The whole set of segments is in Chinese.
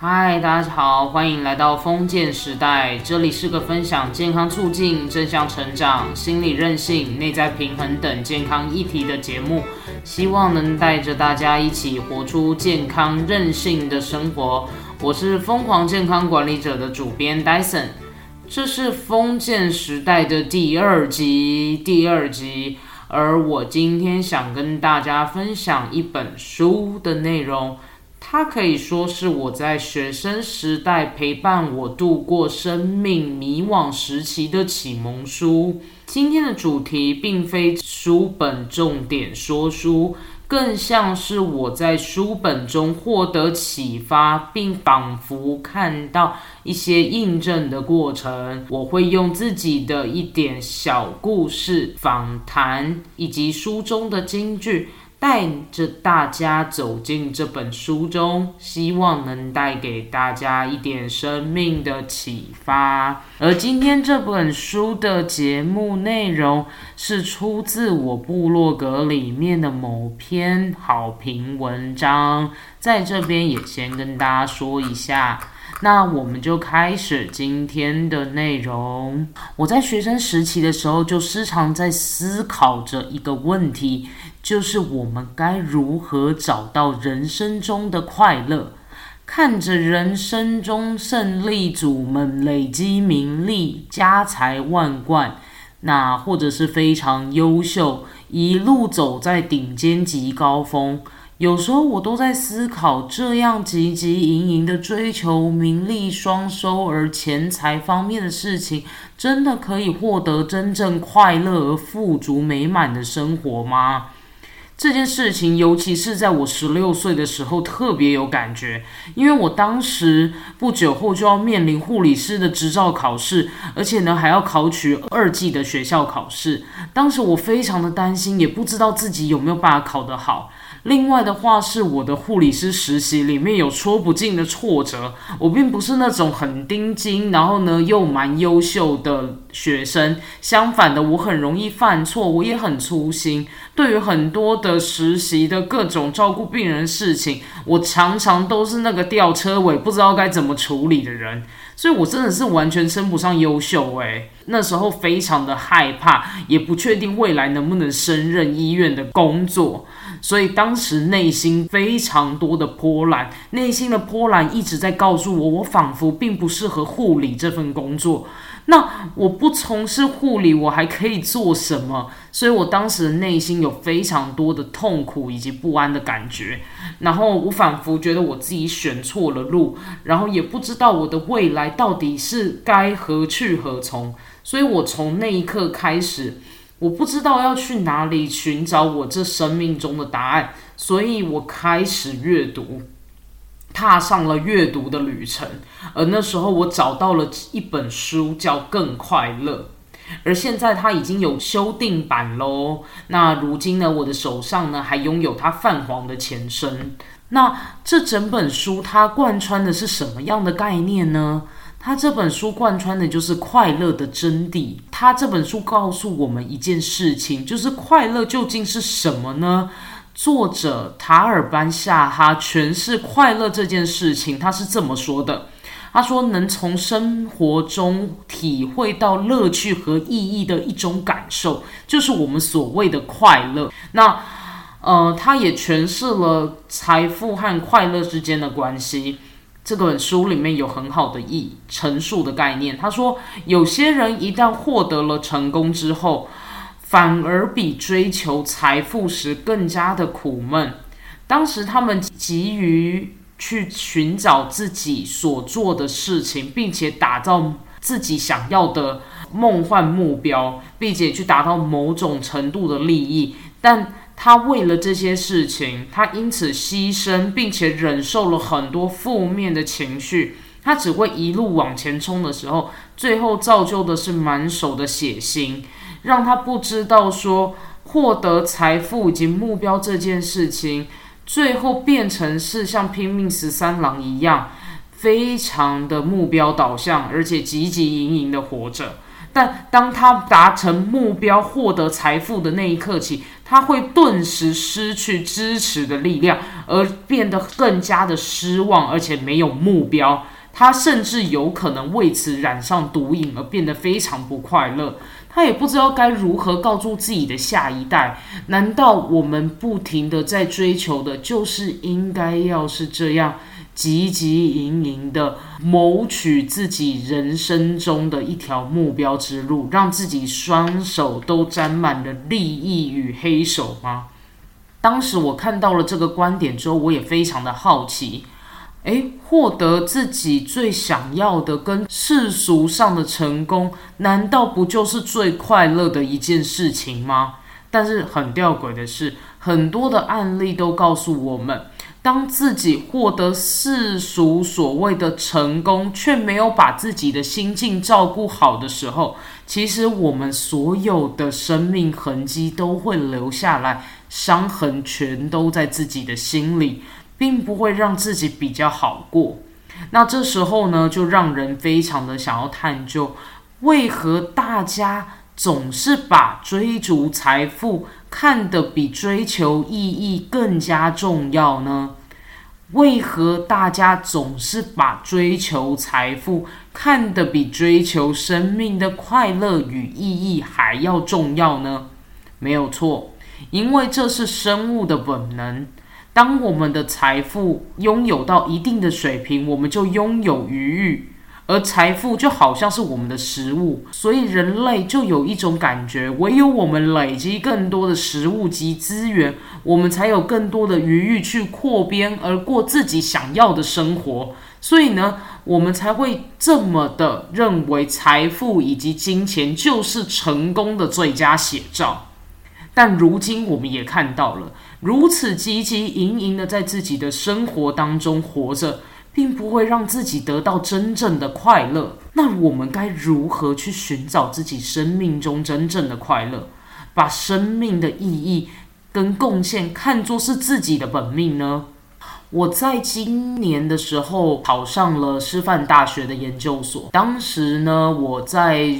嗨，大家好，欢迎来到封建时代。这里是个分享健康促进、正向成长、心理韧性、内在平衡等健康议题的节目，希望能带着大家一起活出健康韧性的生活。我是疯狂健康管理者的主编 Dyson，这是封建时代的第二集，第二集。而我今天想跟大家分享一本书的内容。它可以说是我在学生时代陪伴我度过生命迷惘时期的启蒙书。今天的主题并非书本重点说书，更像是我在书本中获得启发，并仿佛看到一些印证的过程。我会用自己的一点小故事、访谈以及书中的金句。带着大家走进这本书中，希望能带给大家一点生命的启发。而今天这本书的节目内容是出自我部落格里面的某篇好评文章，在这边也先跟大家说一下。那我们就开始今天的内容。我在学生时期的时候，就时常在思考着一个问题。就是我们该如何找到人生中的快乐？看着人生中胜利组们累积名利、家财万贯，那或者是非常优秀，一路走在顶尖级高峰。有时候我都在思考，这样汲汲营营的追求名利双收而钱财方面的事情，真的可以获得真正快乐而富足美满的生活吗？这件事情，尤其是在我十六岁的时候，特别有感觉，因为我当时不久后就要面临护理师的执照考试，而且呢还要考取二级的学校考试。当时我非常的担心，也不知道自己有没有办法考得好。另外的话是我的护理师实习里面有说不尽的挫折，我并不是那种很钉钉，然后呢又蛮优秀的学生，相反的我很容易犯错，我也很粗心，对于很多的实习的各种照顾病人事情，我常常都是那个吊车尾，不知道该怎么处理的人。所以，我真的是完全称不上优秀诶。那时候非常的害怕，也不确定未来能不能升任医院的工作，所以当时内心非常多的波澜，内心的波澜一直在告诉我，我仿佛并不适合护理这份工作。那我不从事护理，我还可以做什么？所以我当时内心有非常多的痛苦以及不安的感觉，然后我仿佛觉得我自己选错了路，然后也不知道我的未来到底是该何去何从。所以我从那一刻开始，我不知道要去哪里寻找我这生命中的答案，所以我开始阅读。踏上了阅读的旅程，而那时候我找到了一本书，叫《更快乐》，而现在它已经有修订版喽。那如今呢，我的手上呢还拥有它泛黄的前身。那这整本书它贯穿的是什么样的概念呢？它这本书贯穿的就是快乐的真谛。它这本书告诉我们一件事情，就是快乐究竟是什么呢？作者塔尔班夏哈诠释快乐这件事情，他是这么说的：他说，能从生活中体会到乐趣和意义的一种感受，就是我们所谓的快乐。那，呃，他也诠释了财富和快乐之间的关系。这本书里面有很好的意陈述的概念。他说，有些人一旦获得了成功之后，反而比追求财富时更加的苦闷。当时他们急于去寻找自己所做的事情，并且打造自己想要的梦幻目标，并且去达到某种程度的利益。但他为了这些事情，他因此牺牲，并且忍受了很多负面的情绪。他只会一路往前冲的时候，最后造就的是满手的血腥。让他不知道说获得财富以及目标这件事情，最后变成是像拼命十三郎一样，非常的目标导向，而且汲汲营营的活着。但当他达成目标、获得财富的那一刻起，他会顿时失去支持的力量，而变得更加的失望，而且没有目标。他甚至有可能为此染上毒瘾，而变得非常不快乐。他也不知道该如何告诉自己的下一代。难道我们不停的在追求的，就是应该要是这样？汲汲营营的谋取自己人生中的一条目标之路，让自己双手都沾满了利益与黑手吗？当时我看到了这个观点之后，我也非常的好奇。诶，获得自己最想要的跟世俗上的成功，难道不就是最快乐的一件事情吗？但是很吊诡的是，很多的案例都告诉我们。当自己获得世俗所谓的成功，却没有把自己的心境照顾好的时候，其实我们所有的生命痕迹都会留下来，伤痕全都在自己的心里，并不会让自己比较好过。那这时候呢，就让人非常的想要探究，为何大家总是把追逐财富看得比追求意义更加重要呢？为何大家总是把追求财富看得比追求生命的快乐与意义还要重要呢？没有错，因为这是生物的本能。当我们的财富拥有到一定的水平，我们就拥有余裕。而财富就好像是我们的食物，所以人类就有一种感觉：唯有我们累积更多的食物及资源，我们才有更多的余裕去扩编而过自己想要的生活。所以呢，我们才会这么的认为财富以及金钱就是成功的最佳写照。但如今我们也看到了，如此汲汲营营的在自己的生活当中活着。并不会让自己得到真正的快乐。那我们该如何去寻找自己生命中真正的快乐？把生命的意义跟贡献看作是自己的本命呢？我在今年的时候考上了师范大学的研究所。当时呢，我在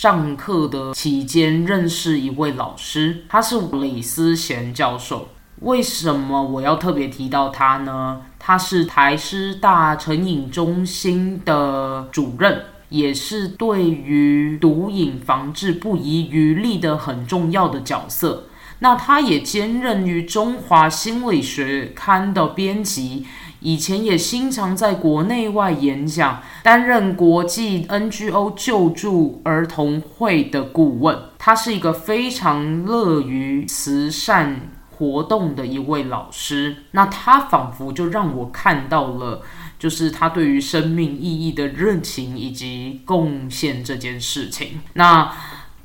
上课的期间认识一位老师，他是李思贤教授。为什么我要特别提到他呢？他是台师大成瘾中心的主任，也是对于毒瘾防治不遗余力的很重要的角色。那他也兼任于中华心理学刊的编辑，以前也经常在国内外演讲，担任国际 NGO 救助儿童会的顾问。他是一个非常乐于慈善。活动的一位老师，那他仿佛就让我看到了，就是他对于生命意义的热情以及贡献这件事情。那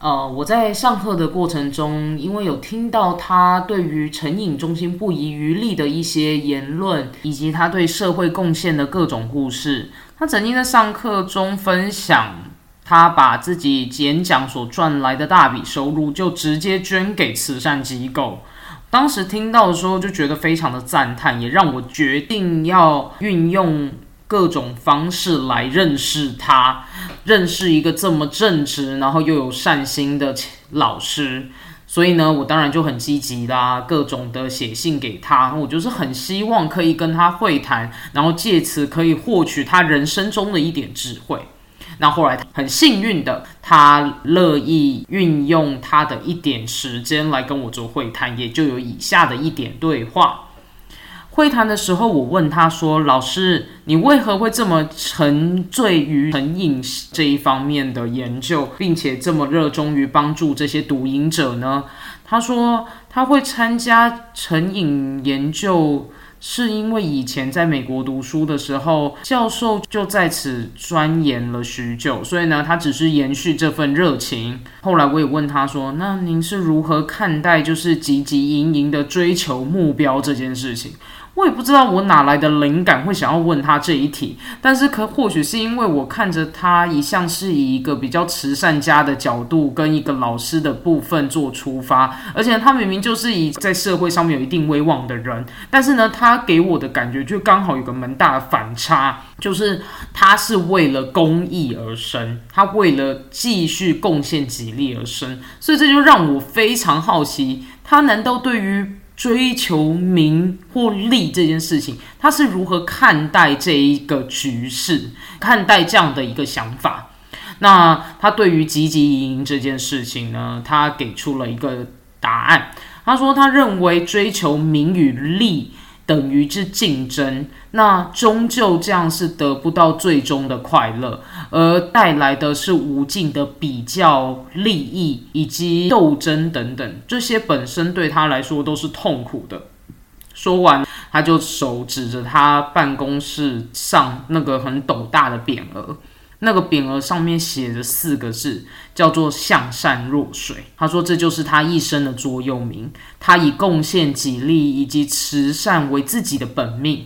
呃，我在上课的过程中，因为有听到他对于成瘾中心不遗余力的一些言论，以及他对社会贡献的各种故事。他曾经在上课中分享，他把自己演讲所赚来的大笔收入，就直接捐给慈善机构。当时听到的时候就觉得非常的赞叹，也让我决定要运用各种方式来认识他，认识一个这么正直，然后又有善心的老师。所以呢，我当然就很积极啦，各种的写信给他，我就是很希望可以跟他会谈，然后借此可以获取他人生中的一点智慧。那后来很幸运的，他乐意运用他的一点时间来跟我做会谈，也就有以下的一点对话。会谈的时候，我问他说：“老师，你为何会这么沉醉于成瘾这一方面的研究，并且这么热衷于帮助这些毒瘾者呢？”他说：“他会参加成瘾研究。”是因为以前在美国读书的时候，教授就在此钻研了许久，所以呢，他只是延续这份热情。后来我也问他说：“那您是如何看待就是汲汲营营的追求目标这件事情？”我也不知道我哪来的灵感会想要问他这一题，但是可或许是因为我看着他一向是以一个比较慈善家的角度跟一个老师的部分做出发，而且他明明就是以在社会上面有一定威望的人，但是呢，他给我的感觉就刚好有个蛮大的反差，就是他是为了公益而生，他为了继续贡献己力而生，所以这就让我非常好奇，他难道对于？追求名或利这件事情，他是如何看待这一个局势，看待这样的一个想法？那他对于积极营营这件事情呢？他给出了一个答案。他说，他认为追求名与利。等于是竞争，那终究这样是得不到最终的快乐，而带来的是无尽的比较、利益以及斗争等等，这些本身对他来说都是痛苦的。说完，他就手指着他办公室上那个很斗大的匾额。那个匾额上面写着四个字，叫做“向善若水”。他说这就是他一生的座右铭。他以贡献己力以及慈善为自己的本命。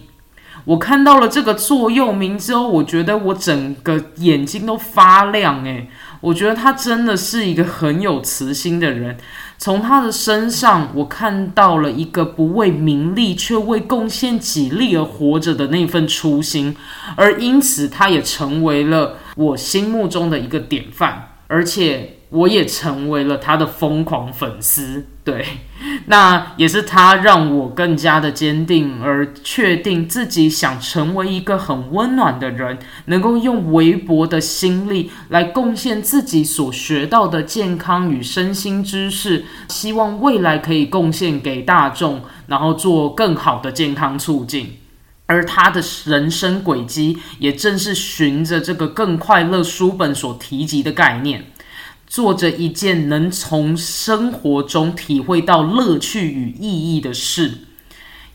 我看到了这个座右铭之后，我觉得我整个眼睛都发亮。诶，我觉得他真的是一个很有慈心的人。从他的身上，我看到了一个不为名利却为贡献己力而活着的那份初心，而因此，他也成为了我心目中的一个典范，而且。我也成为了他的疯狂粉丝，对，那也是他让我更加的坚定，而确定自己想成为一个很温暖的人，能够用微薄的心力来贡献自己所学到的健康与身心知识，希望未来可以贡献给大众，然后做更好的健康促进。而他的人生轨迹，也正是循着这个更快乐书本所提及的概念。做着一件能从生活中体会到乐趣与意义的事，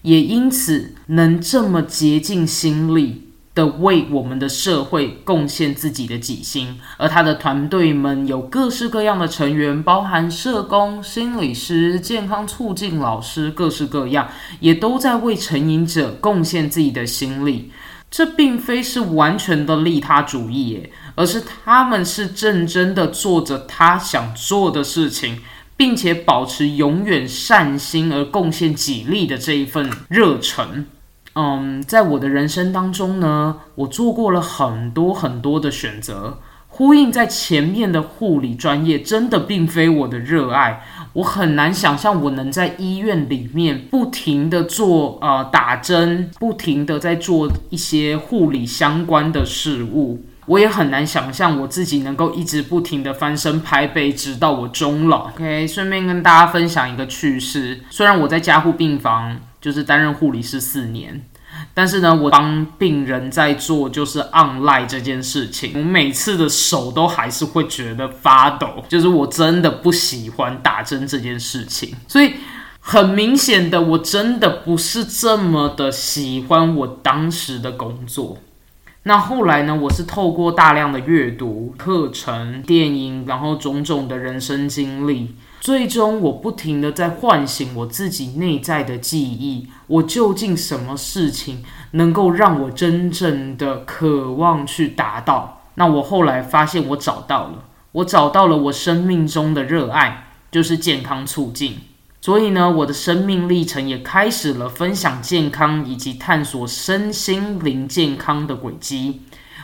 也因此能这么竭尽心力的为我们的社会贡献自己的己心。而他的团队们有各式各样的成员，包含社工、心理师、健康促进老师，各式各样，也都在为成瘾者贡献自己的心力。这并非是完全的利他主义，而是他们是认真的做着他想做的事情，并且保持永远善心而贡献己力的这一份热忱。嗯，在我的人生当中呢，我做过了很多很多的选择。呼应在前面的护理专业，真的并非我的热爱。我很难想象我能在医院里面不停的做呃打针，不停的在做一些护理相关的事物。我也很难想象我自己能够一直不停的翻身拍背，直到我终老。OK，顺便跟大家分享一个趣事。虽然我在加护病房就是担任护理师四年。但是呢，我帮病人在做就是 online 这件事情，我每次的手都还是会觉得发抖，就是我真的不喜欢打针这件事情，所以很明显的，我真的不是这么的喜欢我当时的工作。那后来呢，我是透过大量的阅读、课程、电影，然后种种的人生经历。最终，我不停的在唤醒我自己内在的记忆。我究竟什么事情能够让我真正的渴望去达到？那我后来发现，我找到了，我找到了我生命中的热爱，就是健康促进。所以呢，我的生命历程也开始了分享健康以及探索身心灵健康的轨迹。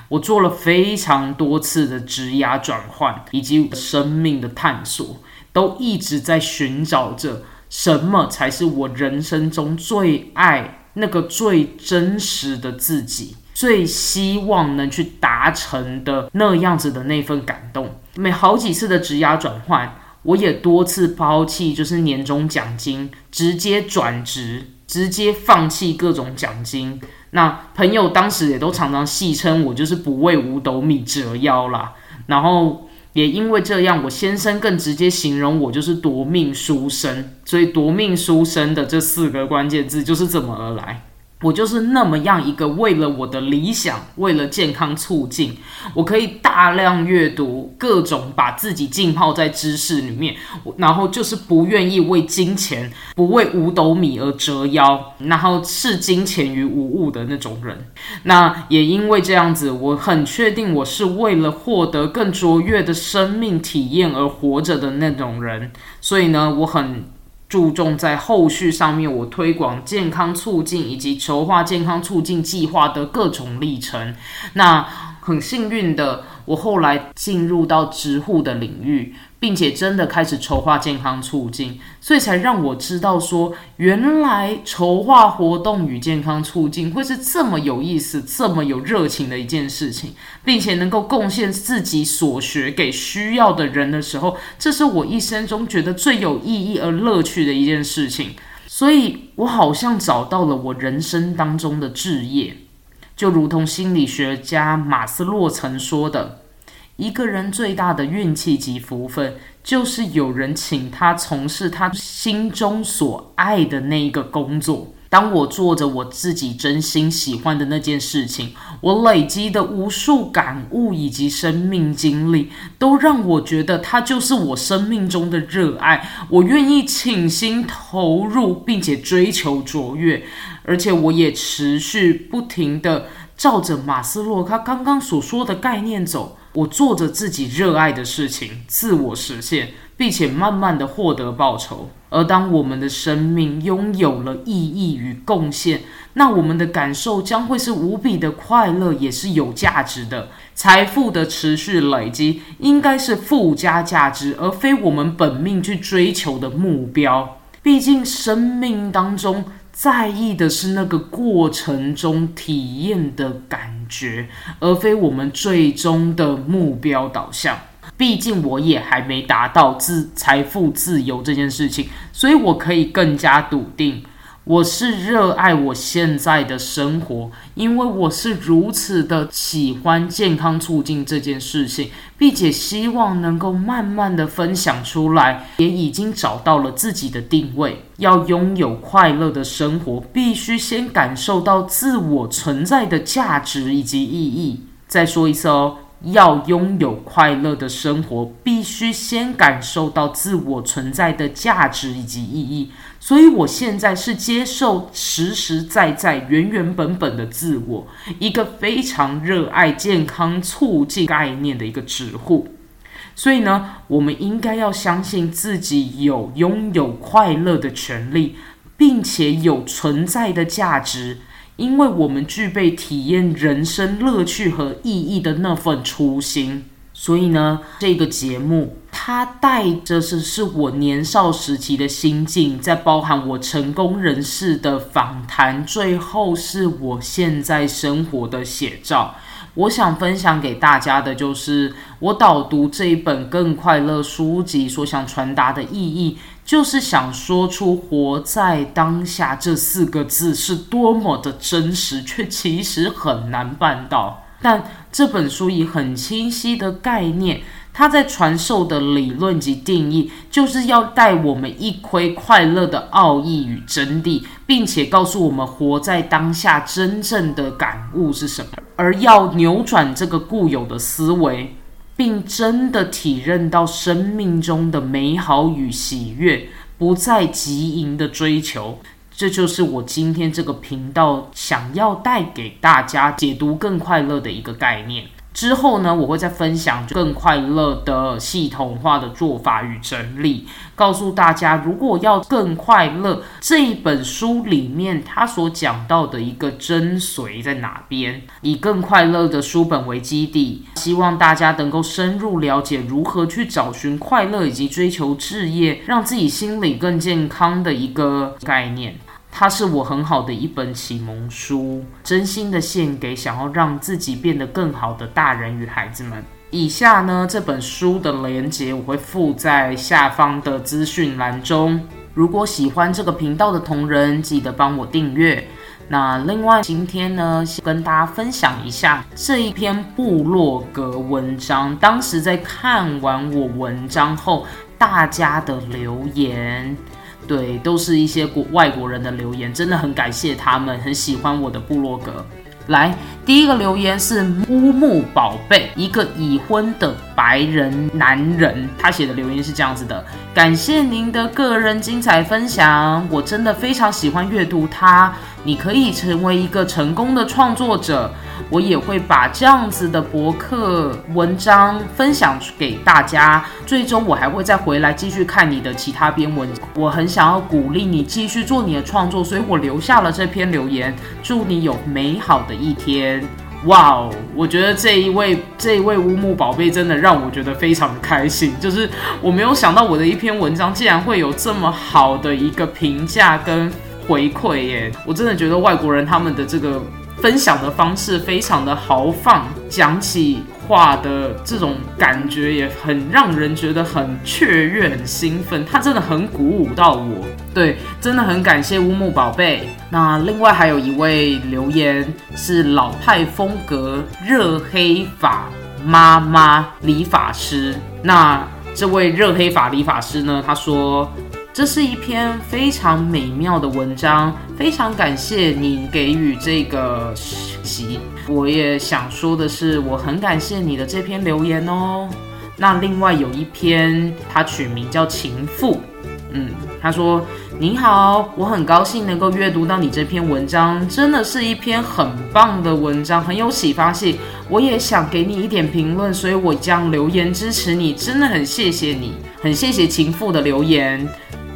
我做了非常多次的职涯转换以及生命的探索。都一直在寻找着什么才是我人生中最爱那个最真实的自己，最希望能去达成的那样子的那份感动。每好几次的职涯转换，我也多次抛弃，就是年终奖金，直接转职，直接放弃各种奖金。那朋友当时也都常常戏称我就是不为五斗米折腰啦，然后。也因为这样，我先生更直接形容我就是夺命书生，所以夺命书生的这四个关键字就是这么而来。我就是那么样一个为了我的理想，为了健康促进，我可以大量阅读各种把自己浸泡在知识里面，然后就是不愿意为金钱、不为五斗米而折腰，然后视金钱于无物的那种人。那也因为这样子，我很确定我是为了获得更卓越的生命体验而活着的那种人，所以呢，我很。注重在后续上面，我推广健康促进以及筹划健康促进计划的各种历程。那很幸运的，我后来进入到植护的领域。并且真的开始筹划健康促进，所以才让我知道说，原来筹划活动与健康促进会是这么有意思、这么有热情的一件事情，并且能够贡献自己所学给需要的人的时候，这是我一生中觉得最有意义而乐趣的一件事情。所以我好像找到了我人生当中的志业，就如同心理学家马斯洛曾说的。一个人最大的运气及福分，就是有人请他从事他心中所爱的那一个工作。当我做着我自己真心喜欢的那件事情，我累积的无数感悟以及生命经历，都让我觉得它就是我生命中的热爱。我愿意倾心投入，并且追求卓越，而且我也持续不停的照着马斯洛他刚刚所说的概念走。我做着自己热爱的事情，自我实现，并且慢慢的获得报酬。而当我们的生命拥有了意义与贡献，那我们的感受将会是无比的快乐，也是有价值的。财富的持续累积，应该是附加价值，而非我们本命去追求的目标。毕竟，生命当中。在意的是那个过程中体验的感觉，而非我们最终的目标导向。毕竟我也还没达到自财富自由这件事情，所以我可以更加笃定。我是热爱我现在的生活，因为我是如此的喜欢健康促进这件事情，并且希望能够慢慢的分享出来，也已经找到了自己的定位。要拥有快乐的生活，必须先感受到自我存在的价值以及意义。再说一次哦。要拥有快乐的生活，必须先感受到自我存在的价值以及意义。所以，我现在是接受实实在在、原原本本的自我，一个非常热爱健康促进概念的一个指户。所以呢，我们应该要相信自己有拥有快乐的权利，并且有存在的价值。因为我们具备体验人生乐趣和意义的那份初心，所以呢，这个节目它带着是是我年少时期的心境，在包含我成功人士的访谈，最后是我现在生活的写照。我想分享给大家的就是我导读这一本更快乐书籍所想传达的意义。就是想说出“活在当下”这四个字是多么的真实，却其实很难办到。但这本书以很清晰的概念，它在传授的理论及定义，就是要带我们一窥快乐的奥义与真谛，并且告诉我们活在当下真正的感悟是什么，而要扭转这个固有的思维。并真的体认到生命中的美好与喜悦，不再急营的追求，这就是我今天这个频道想要带给大家解读更快乐的一个概念。之后呢，我会再分享更快乐的系统化的做法与整理，告诉大家，如果要更快乐，这一本书里面他所讲到的一个真髓在哪边？以更快乐的书本为基地，希望大家能够深入了解如何去找寻快乐以及追求置业，让自己心理更健康的一个概念。它是我很好的一本启蒙书，真心的献给想要让自己变得更好的大人与孩子们。以下呢，这本书的连接我会附在下方的资讯栏中。如果喜欢这个频道的同仁，记得帮我订阅。那另外，今天呢，先跟大家分享一下这一篇部落格文章。当时在看完我文章后，大家的留言。对，都是一些国外国人的留言，真的很感谢他们，很喜欢我的部落格。来，第一个留言是乌木宝贝，一个已婚的白人男人，他写的留言是这样子的：感谢您的个人精彩分享，我真的非常喜欢阅读它。你可以成为一个成功的创作者，我也会把这样子的博客文章分享给大家。最终，我还会再回来继续看你的其他篇文。我很想要鼓励你继续做你的创作，所以我留下了这篇留言。祝你有美好的一天！哇哦，我觉得这一位这一位乌木宝贝真的让我觉得非常的开心。就是我没有想到我的一篇文章竟然会有这么好的一个评价跟。回馈耶！我真的觉得外国人他们的这个分享的方式非常的豪放，讲起话的这种感觉也很让人觉得很雀跃、很兴奋。他真的很鼓舞到我，对，真的很感谢乌木宝贝。那另外还有一位留言是老派风格热黑法妈妈理发师。那这位热黑法理发师呢？他说。这是一篇非常美妙的文章，非常感谢你给予这个习。我也想说的是，我很感谢你的这篇留言哦。那另外有一篇，它取名叫《情妇》。嗯，他说：“你好，我很高兴能够阅读到你这篇文章，真的是一篇很棒的文章，很有启发性。我也想给你一点评论，所以我将留言支持你。真的很谢谢你，很谢谢情妇的留言。”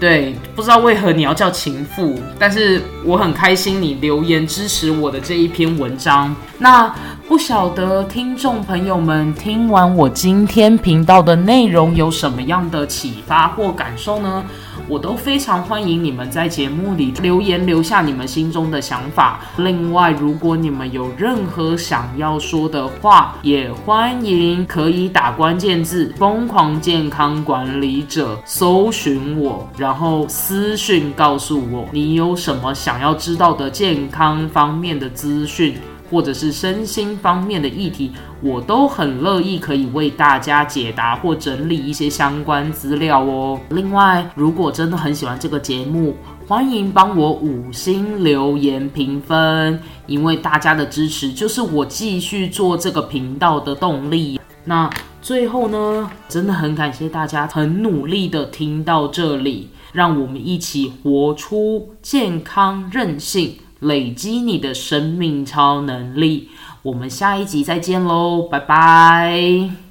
对，不知道为何你要叫情妇，但是我很开心你留言支持我的这一篇文章。那不晓得听众朋友们听完我今天频道的内容有什么样的启发或感受呢？我都非常欢迎你们在节目里留言，留下你们心中的想法。另外，如果你们有任何想要说的话，也欢迎可以打关键字“疯狂健康管理者”搜寻我，然后私讯告诉我你有什么想要知道的健康方面的资讯。或者是身心方面的议题，我都很乐意可以为大家解答或整理一些相关资料哦。另外，如果真的很喜欢这个节目，欢迎帮我五星留言评分，因为大家的支持就是我继续做这个频道的动力。那最后呢，真的很感谢大家很努力的听到这里，让我们一起活出健康韧性。累积你的生命超能力，我们下一集再见喽，拜拜。